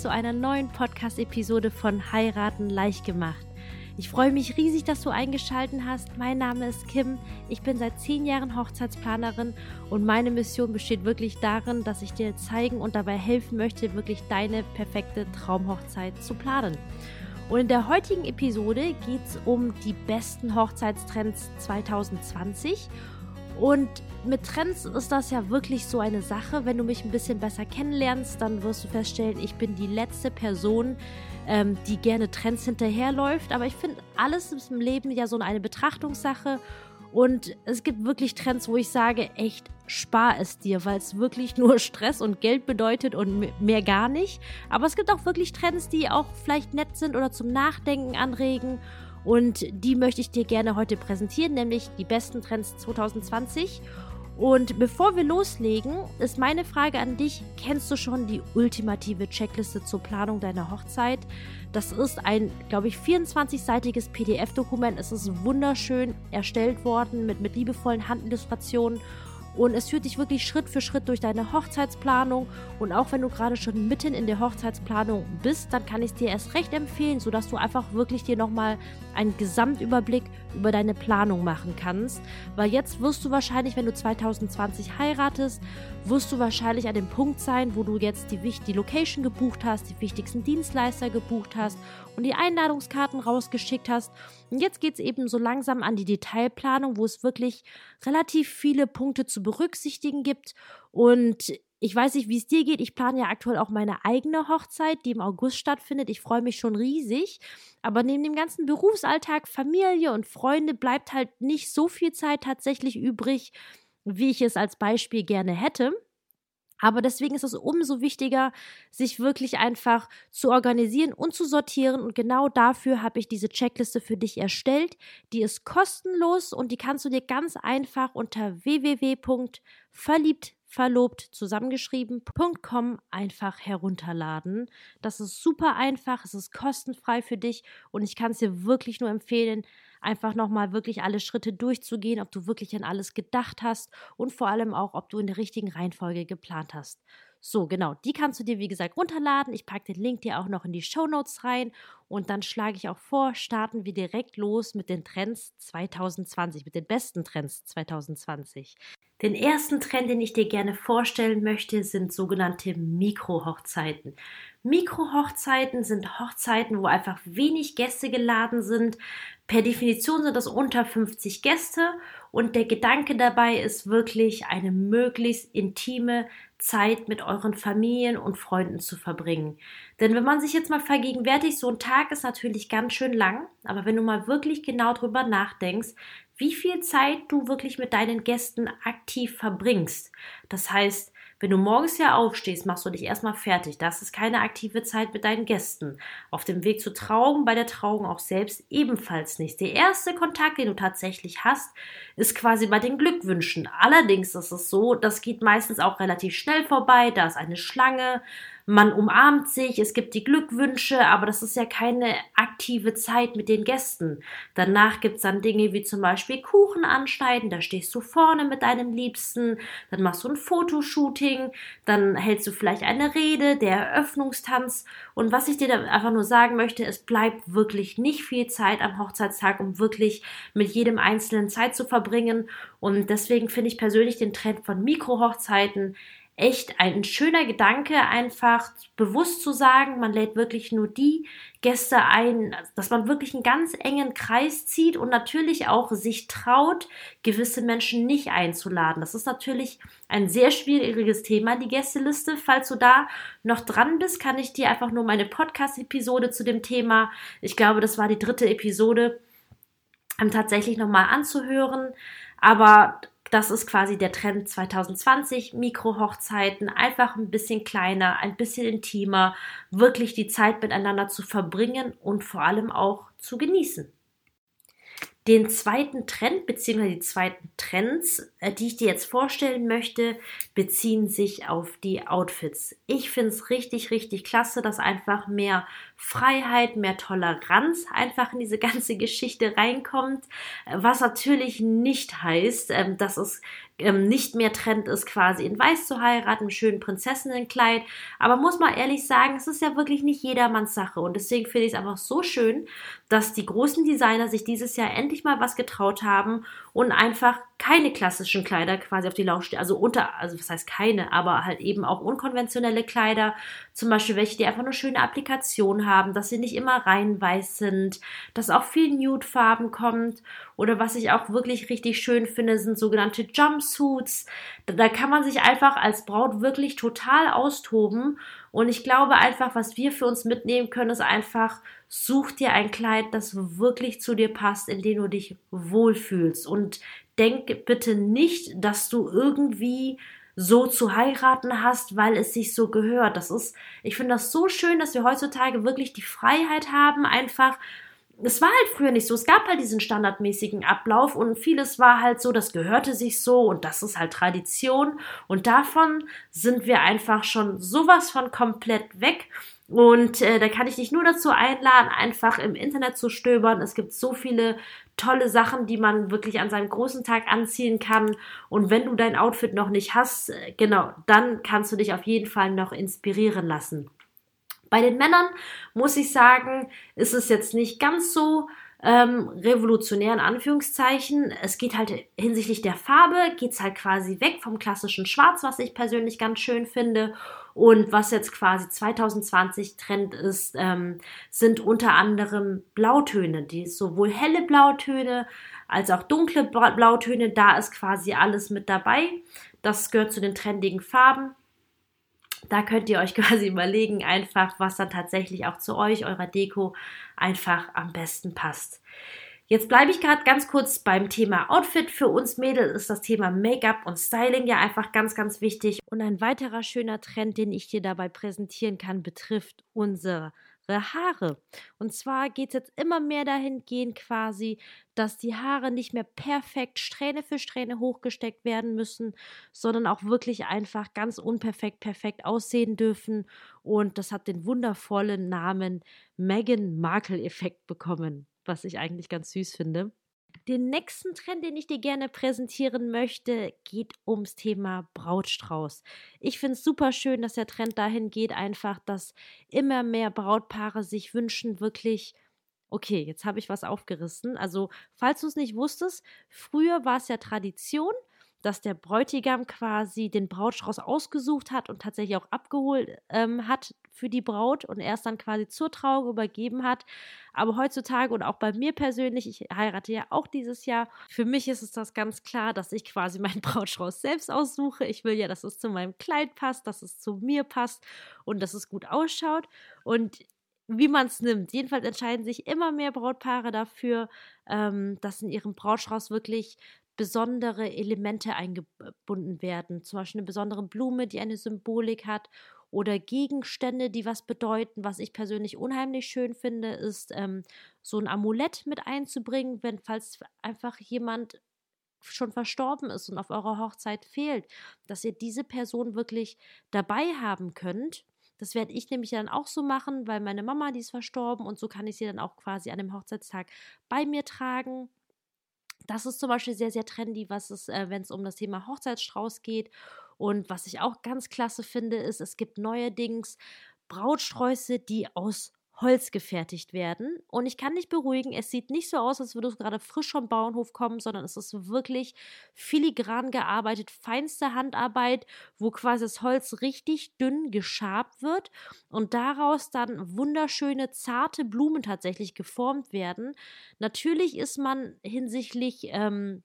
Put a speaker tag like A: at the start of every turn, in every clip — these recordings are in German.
A: zu einer neuen Podcast-Episode von Heiraten leicht gemacht. Ich freue mich riesig, dass du eingeschaltet hast. Mein Name ist Kim. Ich bin seit zehn Jahren Hochzeitsplanerin und meine Mission besteht wirklich darin, dass ich dir zeigen und dabei helfen möchte, wirklich deine perfekte Traumhochzeit zu planen. Und in der heutigen Episode geht es um die besten Hochzeitstrends 2020 und mit Trends ist das ja wirklich so eine Sache. Wenn du mich ein bisschen besser kennenlernst, dann wirst du feststellen, ich bin die letzte Person, ähm, die gerne Trends hinterherläuft. Aber ich finde, alles ist im Leben ja so eine Betrachtungssache. Und es gibt wirklich Trends, wo ich sage, echt, spar es dir, weil es wirklich nur Stress und Geld bedeutet und mehr gar nicht. Aber es gibt auch wirklich Trends, die auch vielleicht nett sind oder zum Nachdenken anregen. Und die möchte ich dir gerne heute präsentieren, nämlich die besten Trends 2020. Und bevor wir loslegen, ist meine Frage an dich, kennst du schon die ultimative Checkliste zur Planung deiner Hochzeit? Das ist ein, glaube ich, 24-seitiges PDF-Dokument. Es ist wunderschön erstellt worden mit, mit liebevollen Handillustrationen und es führt dich wirklich Schritt für Schritt durch deine Hochzeitsplanung. Und auch wenn du gerade schon mitten in der Hochzeitsplanung bist, dann kann ich es dir erst recht empfehlen, sodass du einfach wirklich dir nochmal einen Gesamtüberblick über deine Planung machen kannst. Weil jetzt wirst du wahrscheinlich, wenn du 2020 heiratest, wirst du wahrscheinlich an dem Punkt sein, wo du jetzt die, die Location gebucht hast, die wichtigsten Dienstleister gebucht hast und die Einladungskarten rausgeschickt hast. Und jetzt geht es eben so langsam an die Detailplanung, wo es wirklich relativ viele Punkte zu berücksichtigen gibt. Und ich weiß nicht, wie es dir geht. Ich plane ja aktuell auch meine eigene Hochzeit, die im August stattfindet. Ich freue mich schon riesig. Aber neben dem ganzen Berufsalltag, Familie und Freunde bleibt halt nicht so viel Zeit tatsächlich übrig, wie ich es als Beispiel gerne hätte. Aber deswegen ist es umso wichtiger, sich wirklich einfach zu organisieren und zu sortieren. Und genau dafür habe ich diese Checkliste für dich erstellt. Die ist kostenlos und die kannst du dir ganz einfach unter www.verliebt verlobt zusammengeschrieben.com einfach herunterladen. Das ist super einfach, es ist kostenfrei für dich und ich kann es dir wirklich nur empfehlen, einfach nochmal wirklich alle Schritte durchzugehen, ob du wirklich an alles gedacht hast und vor allem auch, ob du in der richtigen Reihenfolge geplant hast. So, genau, die kannst du dir wie gesagt runterladen. Ich packe den Link dir auch noch in die Show Notes rein und dann schlage ich auch vor, starten wir direkt los mit den Trends 2020, mit den besten Trends 2020. Den ersten Trend, den ich dir gerne vorstellen möchte, sind sogenannte Mikrohochzeiten. Mikrohochzeiten sind Hochzeiten, wo einfach wenig Gäste geladen sind. Per Definition sind das unter 50 Gäste und der Gedanke dabei ist wirklich eine möglichst intime Zeit mit euren Familien und Freunden zu verbringen. Denn wenn man sich jetzt mal vergegenwärtigt, so ein Tag ist natürlich ganz schön lang, aber wenn du mal wirklich genau drüber nachdenkst, wie viel Zeit du wirklich mit deinen Gästen aktiv verbringst. Das heißt, wenn du morgens ja aufstehst, machst du dich erstmal fertig. Das ist keine aktive Zeit mit deinen Gästen. Auf dem Weg zur Trauung, bei der Trauung auch selbst ebenfalls nicht. Der erste Kontakt, den du tatsächlich hast, ist quasi bei den Glückwünschen. Allerdings ist es so, das geht meistens auch relativ schnell vorbei. Da ist eine Schlange, man umarmt sich, es gibt die Glückwünsche, aber das ist ja keine aktive Zeit mit den Gästen. Danach gibt's dann Dinge wie zum Beispiel Kuchen anschneiden, da stehst du vorne mit deinem Liebsten, dann machst du ein Fotoshooting, dann hältst du vielleicht eine Rede, der Eröffnungstanz. Und was ich dir da einfach nur sagen möchte, es bleibt wirklich nicht viel Zeit am Hochzeitstag, um wirklich mit jedem Einzelnen Zeit zu verbringen. Und deswegen finde ich persönlich den Trend von Mikrohochzeiten echt ein schöner Gedanke, einfach bewusst zu sagen, man lädt wirklich nur die Gäste ein, dass man wirklich einen ganz engen Kreis zieht und natürlich auch sich traut, gewisse Menschen nicht einzuladen. Das ist natürlich ein sehr schwieriges Thema, die Gästeliste. Falls du da noch dran bist, kann ich dir einfach nur meine Podcast-Episode zu dem Thema, ich glaube, das war die dritte Episode, ähm, tatsächlich nochmal anzuhören. Aber das ist quasi der Trend 2020. Mikrohochzeiten, einfach ein bisschen kleiner, ein bisschen intimer, wirklich die Zeit miteinander zu verbringen und vor allem auch zu genießen. Den zweiten Trend bzw. die zweiten Trends, äh, die ich dir jetzt vorstellen möchte, beziehen sich auf die Outfits. Ich finde es richtig, richtig klasse, dass einfach mehr Freiheit, mehr Toleranz einfach in diese ganze Geschichte reinkommt, was natürlich nicht heißt, ähm, dass es ähm, nicht mehr Trend ist, quasi in Weiß zu heiraten, im schönen Prinzessinnenkleid. Aber muss man ehrlich sagen, es ist ja wirklich nicht jedermanns Sache. Und deswegen finde ich es einfach so schön, dass die großen Designer sich dieses Jahr endlich mal was getraut haben und einfach keine klassischen Kleider quasi auf die Laufstelle, also unter, also was heißt keine, aber halt eben auch unkonventionelle Kleider, zum Beispiel welche, die einfach eine schöne Applikation haben, dass sie nicht immer rein weiß sind, dass auch viel Nude-Farben kommt oder was ich auch wirklich richtig schön finde, sind sogenannte Jumpsuits. Da kann man sich einfach als Braut wirklich total austoben und ich glaube einfach, was wir für uns mitnehmen können, ist einfach, such dir ein Kleid, das wirklich zu dir passt, in dem du dich wohlfühlst. Und denk bitte nicht, dass du irgendwie so zu heiraten hast, weil es sich so gehört. Das ist, ich finde das so schön, dass wir heutzutage wirklich die Freiheit haben, einfach es war halt früher nicht so. Es gab halt diesen standardmäßigen Ablauf und vieles war halt so, das gehörte sich so und das ist halt Tradition. Und davon sind wir einfach schon sowas von komplett weg. Und äh, da kann ich dich nur dazu einladen, einfach im Internet zu stöbern. Es gibt so viele tolle Sachen, die man wirklich an seinem großen Tag anziehen kann. Und wenn du dein Outfit noch nicht hast, äh, genau, dann kannst du dich auf jeden Fall noch inspirieren lassen. Bei den Männern muss ich sagen, ist es jetzt nicht ganz so ähm, revolutionär in Anführungszeichen. Es geht halt hinsichtlich der Farbe, geht es halt quasi weg vom klassischen Schwarz, was ich persönlich ganz schön finde. Und was jetzt quasi 2020 Trend ist, ähm, sind unter anderem Blautöne, die sowohl helle Blautöne als auch dunkle Blautöne, da ist quasi alles mit dabei. Das gehört zu den trendigen Farben. Da könnt ihr euch quasi überlegen, einfach, was dann tatsächlich auch zu euch, eurer Deko, einfach am besten passt. Jetzt bleibe ich gerade ganz kurz beim Thema Outfit. Für uns Mädels ist das Thema Make-up und Styling ja einfach ganz, ganz wichtig. Und ein weiterer schöner Trend, den ich dir dabei präsentieren kann, betrifft unsere Haare. Und zwar geht es jetzt immer mehr dahin gehen quasi, dass die Haare nicht mehr perfekt Strähne für Strähne hochgesteckt werden müssen, sondern auch wirklich einfach ganz unperfekt perfekt aussehen dürfen. Und das hat den wundervollen Namen Meghan Markle Effekt bekommen, was ich eigentlich ganz süß finde. Den nächsten Trend, den ich dir gerne präsentieren möchte, geht ums Thema Brautstrauß. Ich finde es super schön, dass der Trend dahin geht, einfach, dass immer mehr Brautpaare sich wünschen, wirklich Okay, jetzt habe ich was aufgerissen. Also, falls du es nicht wusstest, früher war es ja Tradition, dass der Bräutigam quasi den Brautstrauß ausgesucht hat und tatsächlich auch abgeholt ähm, hat für die Braut und erst dann quasi zur Trauung übergeben hat. Aber heutzutage und auch bei mir persönlich, ich heirate ja auch dieses Jahr, für mich ist es das ganz klar, dass ich quasi meinen Brautstrauß selbst aussuche. Ich will ja, dass es zu meinem Kleid passt, dass es zu mir passt und dass es gut ausschaut. Und wie man es nimmt. Jedenfalls entscheiden sich immer mehr Brautpaare dafür, ähm, dass in ihrem Brautstrauß wirklich besondere Elemente eingebunden werden. Zum Beispiel eine besondere Blume, die eine Symbolik hat oder Gegenstände, die was bedeuten. Was ich persönlich unheimlich schön finde, ist ähm, so ein Amulett mit einzubringen, wenn falls einfach jemand schon verstorben ist und auf eurer Hochzeit fehlt, dass ihr diese Person wirklich dabei haben könnt. Das werde ich nämlich dann auch so machen, weil meine Mama, die ist verstorben und so kann ich sie dann auch quasi an dem Hochzeitstag bei mir tragen. Das ist zum Beispiel sehr, sehr trendy, was es, äh, wenn es um das Thema Hochzeitsstrauß geht. Und was ich auch ganz klasse finde, ist, es gibt neuerdings Brautsträuße, die aus Holz gefertigt werden. Und ich kann dich beruhigen, es sieht nicht so aus, als würdest du gerade frisch vom Bauernhof kommen, sondern es ist wirklich filigran gearbeitet, feinste Handarbeit, wo quasi das Holz richtig dünn geschabt wird und daraus dann wunderschöne, zarte Blumen tatsächlich geformt werden. Natürlich ist man hinsichtlich ähm,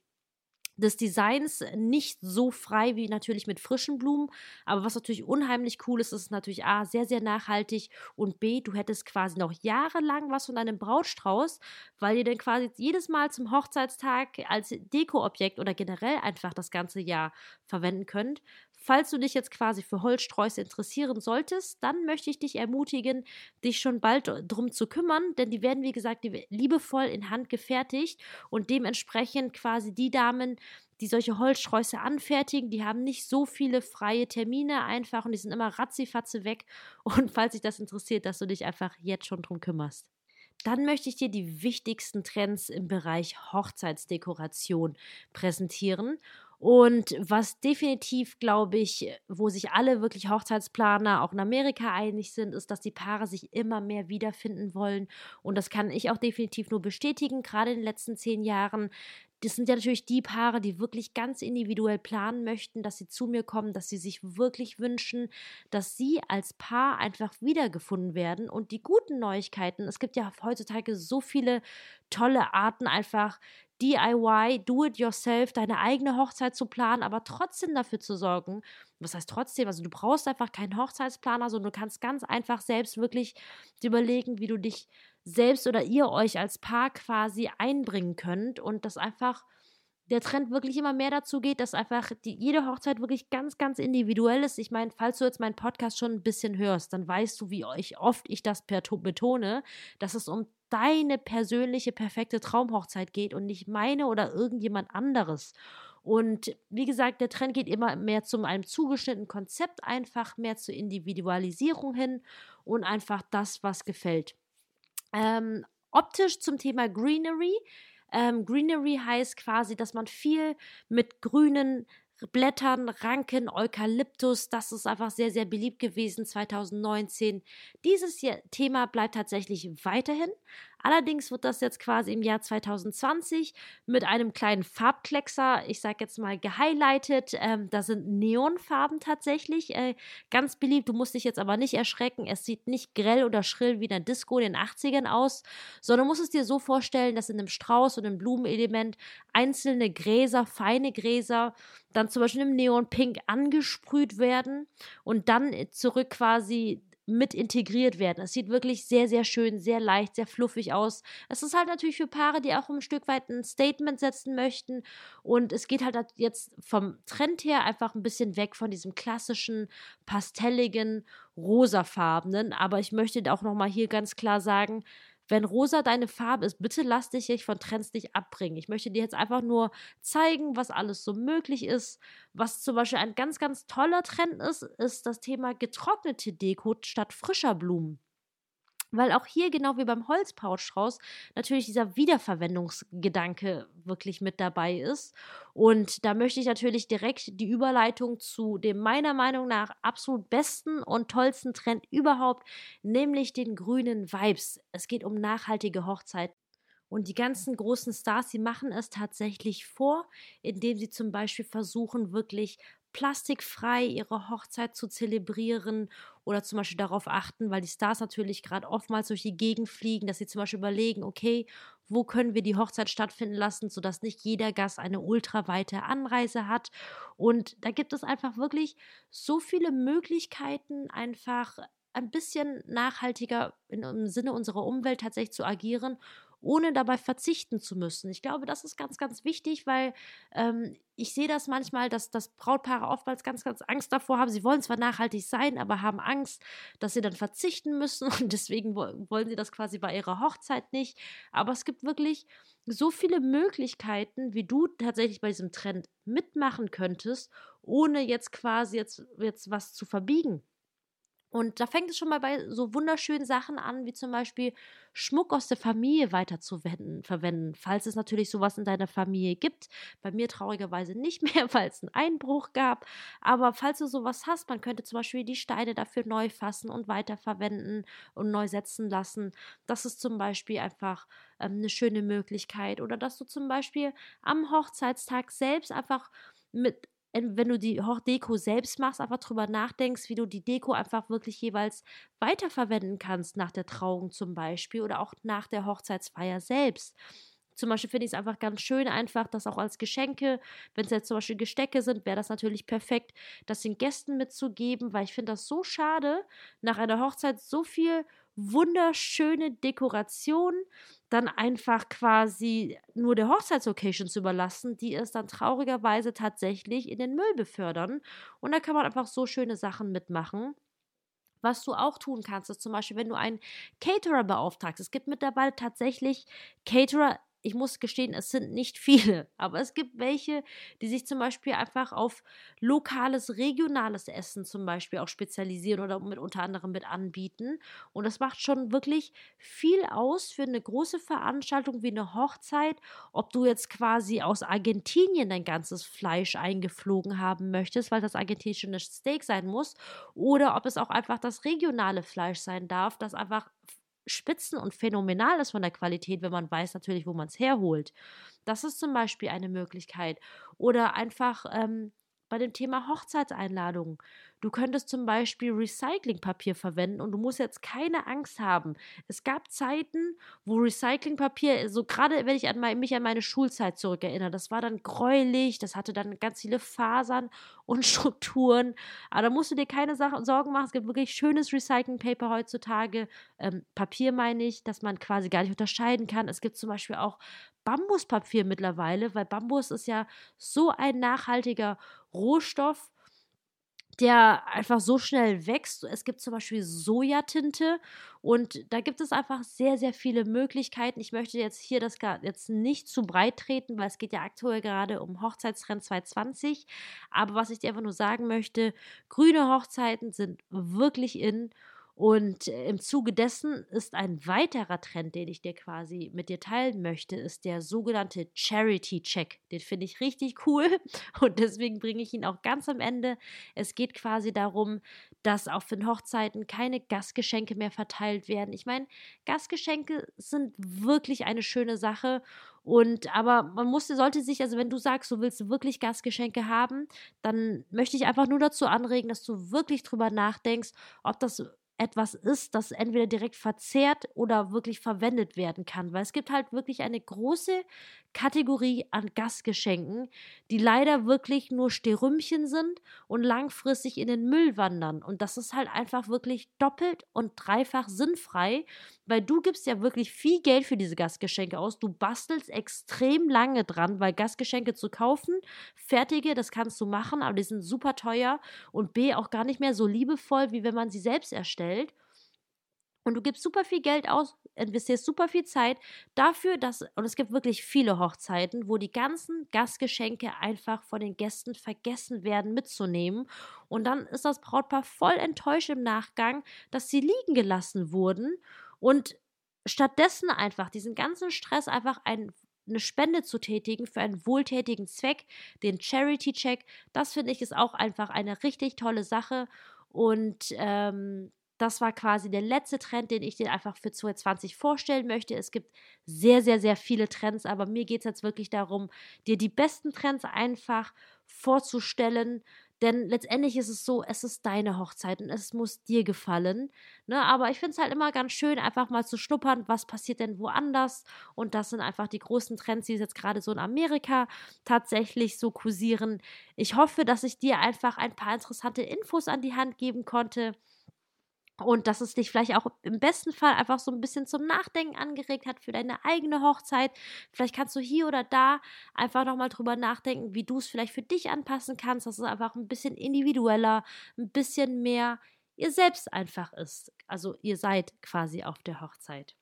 A: des Designs nicht so frei wie natürlich mit frischen Blumen. Aber was natürlich unheimlich cool ist, ist natürlich A, sehr, sehr nachhaltig und B, du hättest quasi noch jahrelang was von deinem Brautstrauß, weil ihr dann quasi jedes Mal zum Hochzeitstag als Dekoobjekt oder generell einfach das ganze Jahr verwenden könnt. Falls du dich jetzt quasi für Holzsträuße interessieren solltest, dann möchte ich dich ermutigen, dich schon bald drum zu kümmern, denn die werden, wie gesagt, liebevoll in Hand gefertigt und dementsprechend quasi die Damen, die solche Holzsträuße anfertigen. Die haben nicht so viele freie Termine einfach und die sind immer ratzifatze weg. Und falls dich das interessiert, dass du dich einfach jetzt schon drum kümmerst. Dann möchte ich dir die wichtigsten Trends im Bereich Hochzeitsdekoration präsentieren. Und was definitiv, glaube ich, wo sich alle wirklich Hochzeitsplaner auch in Amerika einig sind, ist, dass die Paare sich immer mehr wiederfinden wollen. Und das kann ich auch definitiv nur bestätigen, gerade in den letzten zehn Jahren das sind ja natürlich die Paare, die wirklich ganz individuell planen möchten, dass sie zu mir kommen, dass sie sich wirklich wünschen, dass sie als Paar einfach wiedergefunden werden. Und die guten Neuigkeiten, es gibt ja heutzutage so viele tolle Arten, einfach DIY, do it yourself, deine eigene Hochzeit zu planen, aber trotzdem dafür zu sorgen. Was heißt trotzdem? Also du brauchst einfach keinen Hochzeitsplaner, sondern du kannst ganz einfach selbst wirklich überlegen, wie du dich selbst oder ihr euch als Paar quasi einbringen könnt und das einfach der Trend wirklich immer mehr dazu geht, dass einfach die, jede Hochzeit wirklich ganz, ganz individuell ist. Ich meine, falls du jetzt meinen Podcast schon ein bisschen hörst, dann weißt du, wie oft ich das betone, dass es um deine persönliche, perfekte Traumhochzeit geht und nicht meine oder irgendjemand anderes. Und wie gesagt, der Trend geht immer mehr zu einem zugeschnittenen Konzept, einfach mehr zur Individualisierung hin und einfach das, was gefällt. Ähm, optisch zum Thema Greenery. Ähm, Greenery heißt quasi, dass man viel mit grünen Blättern, Ranken, Eukalyptus, das ist einfach sehr, sehr beliebt gewesen 2019. Dieses Thema bleibt tatsächlich weiterhin, Allerdings wird das jetzt quasi im Jahr 2020 mit einem kleinen Farbkleckser, ich sag jetzt mal, gehighlightet. Ähm, da sind Neonfarben tatsächlich äh, ganz beliebt. Du musst dich jetzt aber nicht erschrecken. Es sieht nicht grell oder schrill wie in der Disco in den 80ern aus, sondern musst es dir so vorstellen, dass in einem Strauß und einem Blumenelement einzelne Gräser, feine Gräser, dann zum Beispiel im Neonpink angesprüht werden und dann zurück quasi mit integriert werden. Es sieht wirklich sehr, sehr schön, sehr leicht, sehr fluffig aus. Es ist halt natürlich für Paare, die auch ein Stück weit ein Statement setzen möchten. Und es geht halt jetzt vom Trend her einfach ein bisschen weg von diesem klassischen, pastelligen, rosafarbenen. Aber ich möchte auch nochmal hier ganz klar sagen, wenn rosa deine Farbe ist, bitte lass dich von Trends nicht abbringen. Ich möchte dir jetzt einfach nur zeigen, was alles so möglich ist. Was zum Beispiel ein ganz, ganz toller Trend ist, ist das Thema getrocknete Deko statt frischer Blumen. Weil auch hier, genau wie beim Holzpouchstrauß, natürlich dieser Wiederverwendungsgedanke wirklich mit dabei ist. Und da möchte ich natürlich direkt die Überleitung zu dem meiner Meinung nach absolut besten und tollsten Trend überhaupt, nämlich den grünen Vibes. Es geht um nachhaltige Hochzeiten. Und die ganzen großen Stars, sie machen es tatsächlich vor, indem sie zum Beispiel versuchen, wirklich plastikfrei ihre Hochzeit zu zelebrieren oder zum Beispiel darauf achten, weil die Stars natürlich gerade oftmals durch die Gegend fliegen, dass sie zum Beispiel überlegen, okay, wo können wir die Hochzeit stattfinden lassen, sodass nicht jeder Gast eine ultraweite Anreise hat. Und da gibt es einfach wirklich so viele Möglichkeiten, einfach ein bisschen nachhaltiger im Sinne unserer Umwelt tatsächlich zu agieren ohne dabei verzichten zu müssen. Ich glaube, das ist ganz, ganz wichtig, weil ähm, ich sehe das manchmal, dass, dass Brautpaare oftmals ganz, ganz Angst davor haben. Sie wollen zwar nachhaltig sein, aber haben Angst, dass sie dann verzichten müssen und deswegen wollen sie das quasi bei ihrer Hochzeit nicht. Aber es gibt wirklich so viele Möglichkeiten, wie du tatsächlich bei diesem Trend mitmachen könntest, ohne jetzt quasi jetzt, jetzt was zu verbiegen. Und da fängt es schon mal bei so wunderschönen Sachen an, wie zum Beispiel Schmuck aus der Familie weiter zu verwenden, falls es natürlich sowas in deiner Familie gibt. Bei mir traurigerweise nicht mehr, weil es einen Einbruch gab. Aber falls du sowas hast, man könnte zum Beispiel die Steine dafür neu fassen und weiterverwenden und neu setzen lassen. Das ist zum Beispiel einfach ähm, eine schöne Möglichkeit. Oder dass du zum Beispiel am Hochzeitstag selbst einfach mit wenn du die Deko selbst machst, einfach drüber nachdenkst, wie du die Deko einfach wirklich jeweils weiterverwenden kannst nach der Trauung zum Beispiel oder auch nach der Hochzeitsfeier selbst. Zum Beispiel finde ich es einfach ganz schön, einfach das auch als Geschenke, wenn es jetzt zum Beispiel Gestecke sind, wäre das natürlich perfekt, das den Gästen mitzugeben, weil ich finde das so schade, nach einer Hochzeit so viel wunderschöne Dekoration dann einfach quasi nur der Hochzeitslocation zu überlassen, die es dann traurigerweise tatsächlich in den Müll befördern. Und da kann man einfach so schöne Sachen mitmachen. Was du auch tun kannst, ist zum Beispiel, wenn du einen Caterer beauftragst. Es gibt mittlerweile tatsächlich Caterer ich muss gestehen, es sind nicht viele, aber es gibt welche, die sich zum Beispiel einfach auf lokales, regionales Essen zum Beispiel auch spezialisieren oder mit unter anderem mit anbieten. Und das macht schon wirklich viel aus für eine große Veranstaltung wie eine Hochzeit, ob du jetzt quasi aus Argentinien dein ganzes Fleisch eingeflogen haben möchtest, weil das argentinische Steak sein muss, oder ob es auch einfach das regionale Fleisch sein darf, das einfach spitzen und phänomenal ist von der Qualität, wenn man weiß natürlich, wo man es herholt. Das ist zum Beispiel eine Möglichkeit. Oder einfach ähm, bei dem Thema Hochzeitseinladungen. Du könntest zum Beispiel Recyclingpapier verwenden und du musst jetzt keine Angst haben. Es gab Zeiten, wo Recyclingpapier, so gerade wenn ich an mein, mich an meine Schulzeit zurückerinnere, das war dann gräulich, das hatte dann ganz viele Fasern und Strukturen. Aber da musst du dir keine Sorgen machen. Es gibt wirklich schönes Recyclingpaper heutzutage. Ähm, Papier meine ich, dass man quasi gar nicht unterscheiden kann. Es gibt zum Beispiel auch Bambuspapier mittlerweile, weil Bambus ist ja so ein nachhaltiger Rohstoff der einfach so schnell wächst. Es gibt zum Beispiel Sojatinte und da gibt es einfach sehr, sehr viele Möglichkeiten. Ich möchte jetzt hier das jetzt nicht zu breit treten, weil es geht ja aktuell gerade um Hochzeitstrend 2020. Aber was ich dir einfach nur sagen möchte, grüne Hochzeiten sind wirklich in und im Zuge dessen ist ein weiterer Trend, den ich dir quasi mit dir teilen möchte, ist der sogenannte Charity Check. Den finde ich richtig cool und deswegen bringe ich ihn auch ganz am Ende. Es geht quasi darum, dass auf den Hochzeiten keine Gastgeschenke mehr verteilt werden. Ich meine, Gastgeschenke sind wirklich eine schöne Sache und aber man musste, sollte sich, also wenn du sagst, du willst wirklich Gastgeschenke haben, dann möchte ich einfach nur dazu anregen, dass du wirklich drüber nachdenkst, ob das etwas ist, das entweder direkt verzehrt oder wirklich verwendet werden kann. Weil es gibt halt wirklich eine große Kategorie an Gastgeschenken, die leider wirklich nur Sterümchen sind und langfristig in den Müll wandern. Und das ist halt einfach wirklich doppelt und dreifach sinnfrei, weil du gibst ja wirklich viel Geld für diese Gastgeschenke aus. Du bastelst extrem lange dran, weil Gastgeschenke zu kaufen, fertige, das kannst du machen, aber die sind super teuer und B auch gar nicht mehr so liebevoll, wie wenn man sie selbst erstellt und du gibst super viel Geld aus, investierst super viel Zeit dafür, dass, und es gibt wirklich viele Hochzeiten, wo die ganzen Gastgeschenke einfach von den Gästen vergessen werden mitzunehmen. Und dann ist das Brautpaar voll enttäuscht im Nachgang, dass sie liegen gelassen wurden und stattdessen einfach diesen ganzen Stress einfach ein, eine Spende zu tätigen für einen wohltätigen Zweck, den Charity-Check, das finde ich ist auch einfach eine richtig tolle Sache. Und ähm, das war quasi der letzte Trend, den ich dir einfach für 2020 vorstellen möchte. Es gibt sehr, sehr, sehr viele Trends, aber mir geht es jetzt wirklich darum, dir die besten Trends einfach vorzustellen. Denn letztendlich ist es so, es ist deine Hochzeit und es muss dir gefallen. Ne? Aber ich finde es halt immer ganz schön, einfach mal zu schnuppern, was passiert denn woanders. Und das sind einfach die großen Trends, die jetzt gerade so in Amerika tatsächlich so kursieren. Ich hoffe, dass ich dir einfach ein paar interessante Infos an die Hand geben konnte und dass es dich vielleicht auch im besten Fall einfach so ein bisschen zum Nachdenken angeregt hat für deine eigene Hochzeit. Vielleicht kannst du hier oder da einfach nochmal drüber nachdenken, wie du es vielleicht für dich anpassen kannst, dass es einfach ein bisschen individueller, ein bisschen mehr ihr selbst einfach ist. Also ihr seid quasi auf der Hochzeit.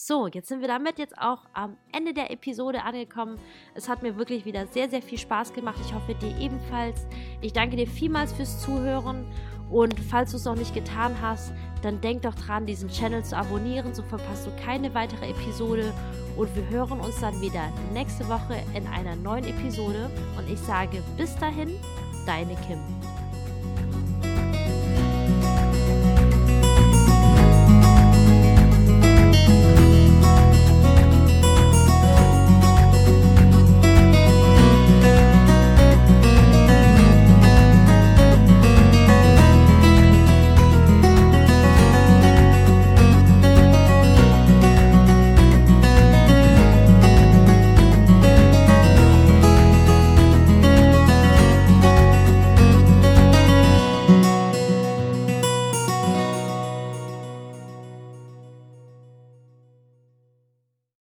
A: So, jetzt sind wir damit jetzt auch am Ende der Episode angekommen. Es hat mir wirklich wieder sehr, sehr viel Spaß gemacht. Ich hoffe dir ebenfalls. Ich danke dir vielmals fürs Zuhören und falls du es noch nicht getan hast, dann denk doch dran, diesen Channel zu abonnieren, so verpasst du keine weitere Episode. Und wir hören uns dann wieder nächste Woche in einer neuen Episode. Und ich sage bis dahin, deine Kim.